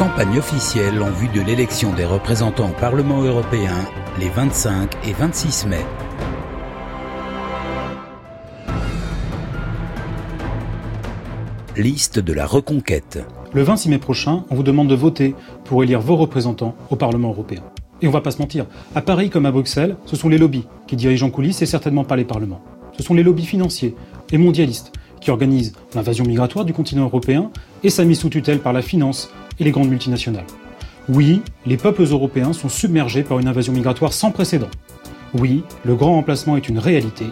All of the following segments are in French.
Campagne officielle en vue de l'élection des représentants au Parlement européen les 25 et 26 mai. Liste de la reconquête. Le 26 mai prochain, on vous demande de voter pour élire vos représentants au Parlement européen. Et on va pas se mentir, à Paris comme à Bruxelles, ce sont les lobbies qui dirigent en coulisses et certainement pas les parlements. Ce sont les lobbies financiers et mondialistes qui organisent l'invasion migratoire du continent européen et sa mise sous tutelle par la finance et les grandes multinationales. Oui, les peuples européens sont submergés par une invasion migratoire sans précédent. Oui, le grand remplacement est une réalité.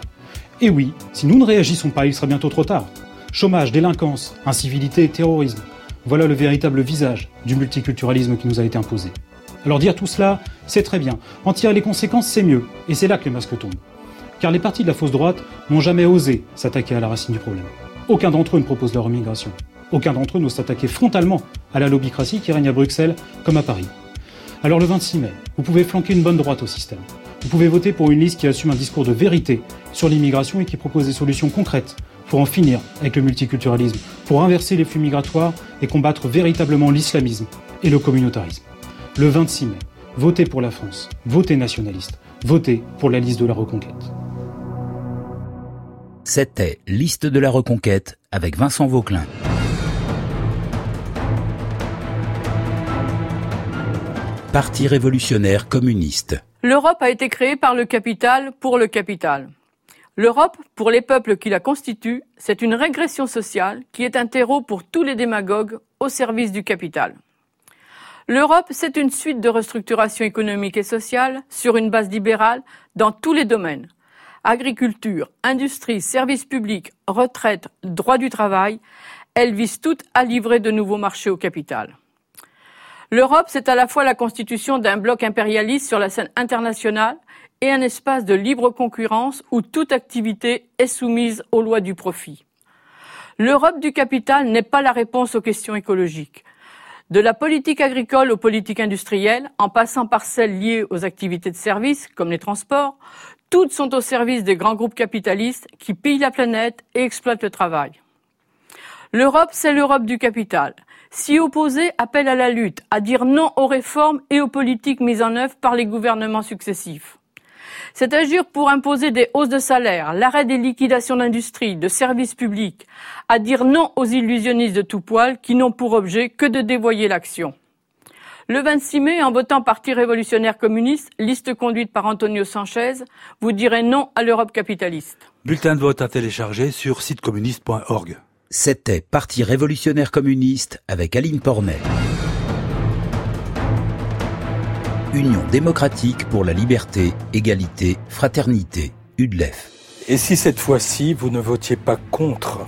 Et oui, si nous ne réagissons pas, il sera bientôt trop tard. Chômage, délinquance, incivilité terrorisme. Voilà le véritable visage du multiculturalisme qui nous a été imposé. Alors dire tout cela, c'est très bien. En tirer les conséquences, c'est mieux. Et c'est là que les masques tombent. Car les partis de la fausse droite n'ont jamais osé s'attaquer à la racine du problème. Aucun d'entre eux ne propose leur immigration. Aucun d'entre eux n'ose s'attaquer frontalement à la lobbycratie qui règne à Bruxelles comme à Paris. Alors le 26 mai, vous pouvez flanquer une bonne droite au système. Vous pouvez voter pour une liste qui assume un discours de vérité sur l'immigration et qui propose des solutions concrètes pour en finir avec le multiculturalisme, pour inverser les flux migratoires et combattre véritablement l'islamisme et le communautarisme. Le 26 mai, votez pour la France, votez nationaliste, votez pour la liste de la reconquête. C'était Liste de la reconquête avec Vincent Vauclin. Parti révolutionnaire communiste. L'Europe a été créée par le capital pour le capital. L'Europe, pour les peuples qui la constituent, c'est une régression sociale qui est un terreau pour tous les démagogues au service du capital. L'Europe, c'est une suite de restructuration économique et sociale sur une base libérale dans tous les domaines. Agriculture, industrie, services publics, retraite, droit du travail, elles visent toutes à livrer de nouveaux marchés au capital. L'Europe, c'est à la fois la constitution d'un bloc impérialiste sur la scène internationale et un espace de libre concurrence où toute activité est soumise aux lois du profit. L'Europe du capital n'est pas la réponse aux questions écologiques. De la politique agricole aux politiques industrielles, en passant par celles liées aux activités de services, comme les transports, toutes sont au service des grands groupes capitalistes qui pillent la planète et exploitent le travail. L'Europe, c'est l'Europe du capital. S'y opposer appelle à la lutte, à dire non aux réformes et aux politiques mises en œuvre par les gouvernements successifs. C'est agir pour imposer des hausses de salaire, l'arrêt des liquidations d'industrie, de services publics, à dire non aux illusionnistes de tout poil qui n'ont pour objet que de dévoyer l'action. Le 26 mai, en votant Parti révolutionnaire communiste, liste conduite par Antonio Sanchez, vous direz non à l'Europe capitaliste. Bulletin de vote à télécharger sur sitecommuniste.org. C'était Parti révolutionnaire communiste avec Aline Pornet. Union démocratique pour la liberté, égalité, fraternité, UDLEF. Et si cette fois-ci, vous ne votiez pas contre,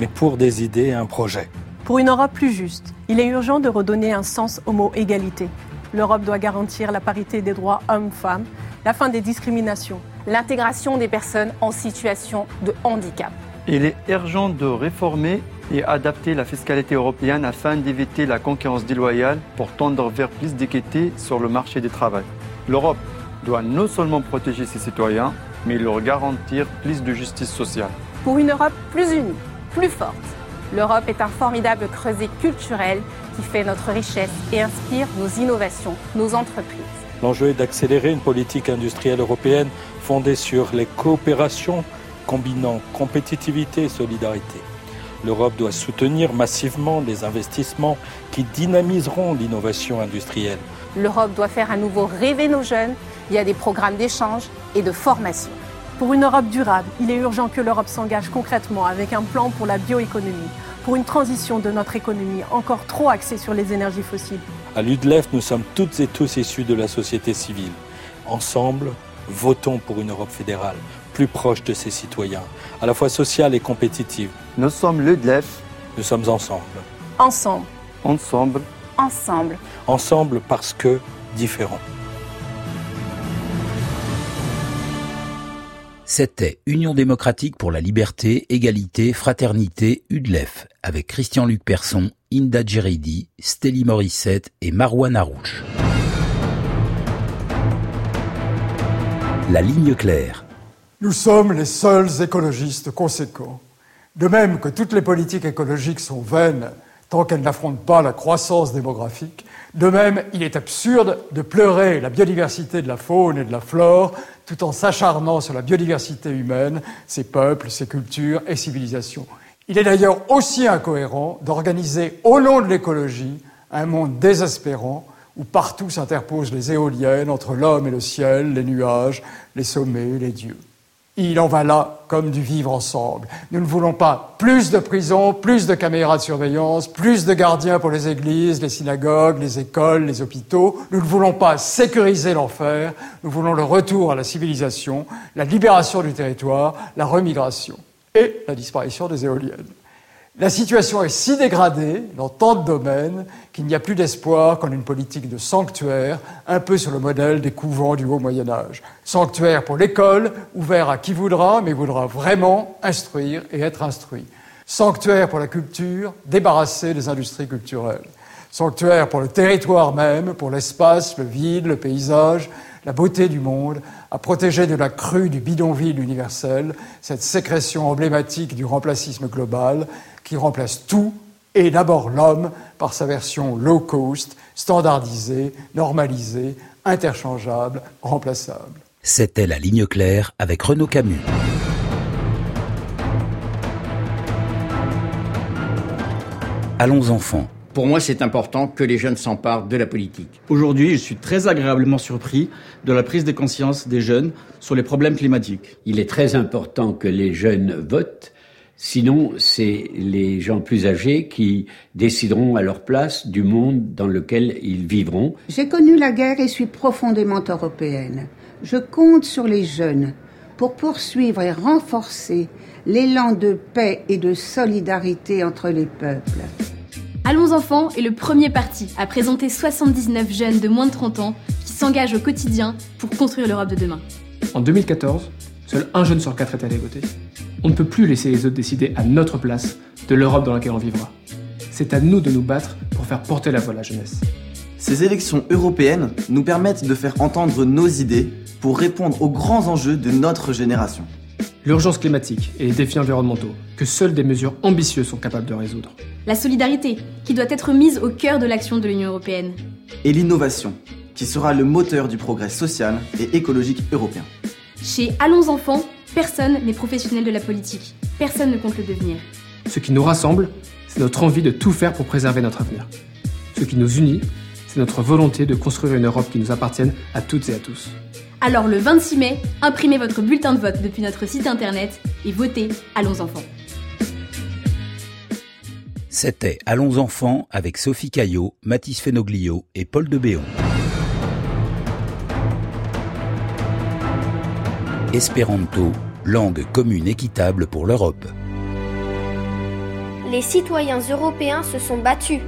mais pour des idées et un projet? Pour une Europe plus juste, il est urgent de redonner un sens au mot égalité. L'Europe doit garantir la parité des droits hommes-femmes, la fin des discriminations, l'intégration des personnes en situation de handicap. Il est urgent de réformer et adapter la fiscalité européenne afin d'éviter la concurrence déloyale pour tendre vers plus d'équité sur le marché du travail. L'Europe doit non seulement protéger ses citoyens, mais leur garantir plus de justice sociale. Pour une Europe plus unie, plus forte, l'Europe est un formidable creuset culturel qui fait notre richesse et inspire nos innovations, nos entreprises. L'enjeu est d'accélérer une politique industrielle européenne fondée sur les coopérations combinant compétitivité et solidarité. L'Europe doit soutenir massivement les investissements qui dynamiseront l'innovation industrielle. L'Europe doit faire à nouveau rêver nos jeunes via des programmes d'échange et de formation. Pour une Europe durable, il est urgent que l'Europe s'engage concrètement avec un plan pour la bioéconomie, pour une transition de notre économie encore trop axée sur les énergies fossiles. À l'UDLEF, nous sommes toutes et tous issus de la société civile. Ensemble, votons pour une Europe fédérale, plus proche de ses citoyens, à la fois sociale et compétitive. Nous sommes l'UDLEF. Nous sommes ensemble. Ensemble. Ensemble. Ensemble. Ensemble parce que différents. C'était Union démocratique pour la liberté, égalité, fraternité, UDLEF, avec Christian-Luc Persson, Inda Djeridi, Stélie Morissette et Marouane Arouche. La ligne claire. Nous sommes les seuls écologistes conséquents. De même que toutes les politiques écologiques sont vaines, tant qu'elle n'affronte pas la croissance démographique. De même, il est absurde de pleurer la biodiversité de la faune et de la flore tout en s'acharnant sur la biodiversité humaine, ses peuples, ses cultures et civilisations. Il est d'ailleurs aussi incohérent d'organiser au nom de l'écologie un monde désespérant où partout s'interposent les éoliennes entre l'homme et le ciel, les nuages, les sommets, les dieux. Il en va là comme du vivre ensemble. Nous ne voulons pas plus de prisons, plus de caméras de surveillance, plus de gardiens pour les églises, les synagogues, les écoles, les hôpitaux. Nous ne voulons pas sécuriser l'enfer. Nous voulons le retour à la civilisation, la libération du territoire, la remigration et la disparition des éoliennes. La situation est si dégradée dans tant de domaines qu'il n'y a plus d'espoir qu'en une politique de sanctuaire, un peu sur le modèle des couvents du Haut Moyen Âge. Sanctuaire pour l'école, ouvert à qui voudra, mais voudra vraiment instruire et être instruit. Sanctuaire pour la culture, débarrassé des industries culturelles. Sanctuaire pour le territoire même, pour l'espace, le vide, le paysage, la beauté du monde, à protéger de la crue du bidonville universel, cette sécrétion emblématique du remplacisme global, qui remplace tout et d'abord l'homme par sa version low cost, standardisée, normalisée, interchangeable, remplaçable. C'était la ligne claire avec Renaud Camus. Allons enfants. Pour moi, c'est important que les jeunes s'emparent de la politique. Aujourd'hui, je suis très agréablement surpris de la prise de conscience des jeunes sur les problèmes climatiques. Il est très important que les jeunes votent Sinon, c'est les gens plus âgés qui décideront à leur place du monde dans lequel ils vivront. J'ai connu la guerre et suis profondément européenne. Je compte sur les jeunes pour poursuivre et renforcer l'élan de paix et de solidarité entre les peuples. Allons enfants est le premier parti à présenter 79 jeunes de moins de 30 ans qui s'engagent au quotidien pour construire l'Europe de demain. En 2014, seul un jeune sur quatre est allé voter. On ne peut plus laisser les autres décider à notre place de l'Europe dans laquelle on vivra. C'est à nous de nous battre pour faire porter la voix à la jeunesse. Ces élections européennes nous permettent de faire entendre nos idées pour répondre aux grands enjeux de notre génération. L'urgence climatique et les défis environnementaux que seules des mesures ambitieuses sont capables de résoudre. La solidarité qui doit être mise au cœur de l'action de l'Union européenne. Et l'innovation qui sera le moteur du progrès social et écologique européen. Chez Allons enfants, Personne n'est professionnel de la politique. Personne ne compte le devenir. Ce qui nous rassemble, c'est notre envie de tout faire pour préserver notre avenir. Ce qui nous unit, c'est notre volonté de construire une Europe qui nous appartienne à toutes et à tous. Alors le 26 mai, imprimez votre bulletin de vote depuis notre site internet et votez Allons enfants. C'était Allons enfants avec Sophie Caillot, Mathis Fenoglio et Paul de Béon. Espéranto, langue commune équitable pour l'Europe. Les citoyens européens se sont battus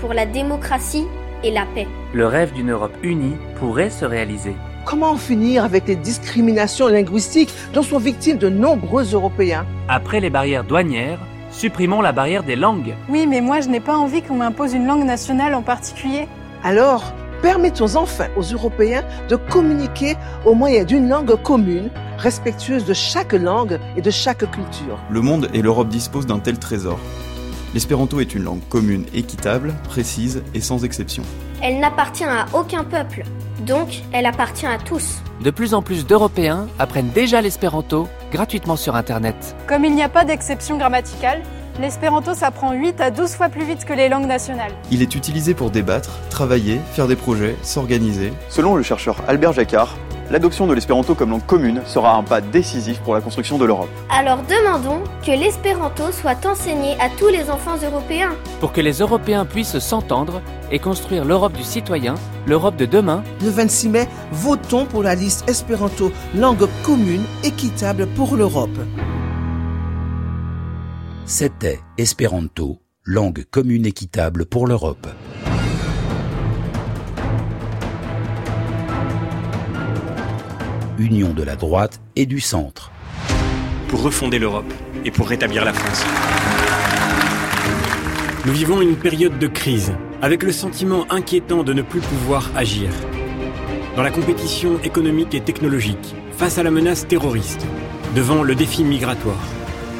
pour la démocratie et la paix. Le rêve d'une Europe unie pourrait se réaliser. Comment finir avec les discriminations linguistiques dont sont victimes de nombreux Européens Après les barrières douanières, supprimons la barrière des langues. Oui, mais moi je n'ai pas envie qu'on m'impose une langue nationale en particulier. Alors, permettons enfin aux Européens de communiquer au moyen d'une langue commune respectueuse de chaque langue et de chaque culture. Le monde et l'Europe disposent d'un tel trésor. L'espéranto est une langue commune, équitable, précise et sans exception. Elle n'appartient à aucun peuple, donc elle appartient à tous. De plus en plus d'Européens apprennent déjà l'espéranto gratuitement sur Internet. Comme il n'y a pas d'exception grammaticale, l'espéranto s'apprend 8 à 12 fois plus vite que les langues nationales. Il est utilisé pour débattre, travailler, faire des projets, s'organiser. Selon le chercheur Albert Jacquard, l'adoption de l'espéranto comme langue commune sera un pas décisif pour la construction de l'Europe. Alors demandons que l'espéranto soit enseigné à tous les enfants européens. Pour que les Européens puissent s'entendre et construire l'Europe du citoyen, l'Europe de demain. Le 26 mai, votons pour la liste espéranto langue commune équitable pour l'Europe. C'était Espéranto, langue commune équitable pour l'Europe. Union de la droite et du centre. Pour refonder l'Europe et pour rétablir la France. Nous vivons une période de crise, avec le sentiment inquiétant de ne plus pouvoir agir. Dans la compétition économique et technologique, face à la menace terroriste, devant le défi migratoire.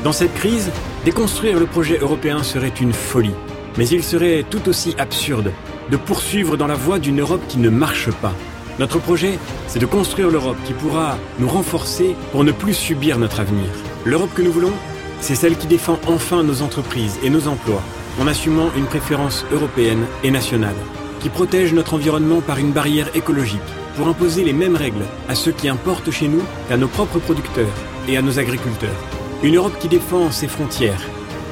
Dans cette crise, déconstruire le projet européen serait une folie. Mais il serait tout aussi absurde de poursuivre dans la voie d'une Europe qui ne marche pas. Notre projet, c'est de construire l'Europe qui pourra nous renforcer pour ne plus subir notre avenir. L'Europe que nous voulons, c'est celle qui défend enfin nos entreprises et nos emplois en assumant une préférence européenne et nationale, qui protège notre environnement par une barrière écologique pour imposer les mêmes règles à ceux qui importent chez nous qu'à nos propres producteurs et à nos agriculteurs. Une Europe qui défend ses frontières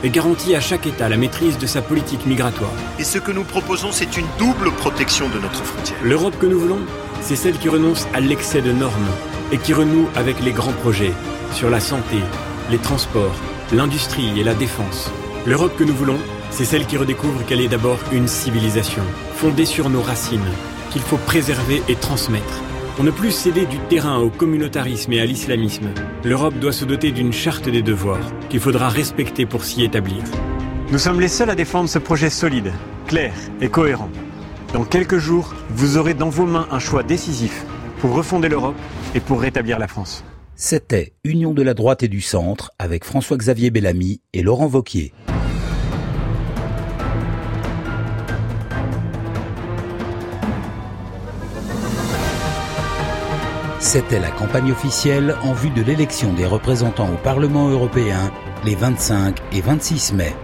et garantit à chaque État la maîtrise de sa politique migratoire. Et ce que nous proposons, c'est une double protection de notre frontière. L'Europe que nous voulons, c'est celle qui renonce à l'excès de normes et qui renoue avec les grands projets sur la santé, les transports, l'industrie et la défense. L'Europe que nous voulons, c'est celle qui redécouvre qu'elle est d'abord une civilisation, fondée sur nos racines, qu'il faut préserver et transmettre. Pour ne plus céder du terrain au communautarisme et à l'islamisme, l'Europe doit se doter d'une charte des devoirs qu'il faudra respecter pour s'y établir. Nous sommes les seuls à défendre ce projet solide, clair et cohérent. Dans quelques jours, vous aurez dans vos mains un choix décisif pour refonder l'Europe et pour rétablir la France. C'était Union de la droite et du centre avec François-Xavier Bellamy et Laurent Vauquier. C'était la campagne officielle en vue de l'élection des représentants au Parlement européen les 25 et 26 mai.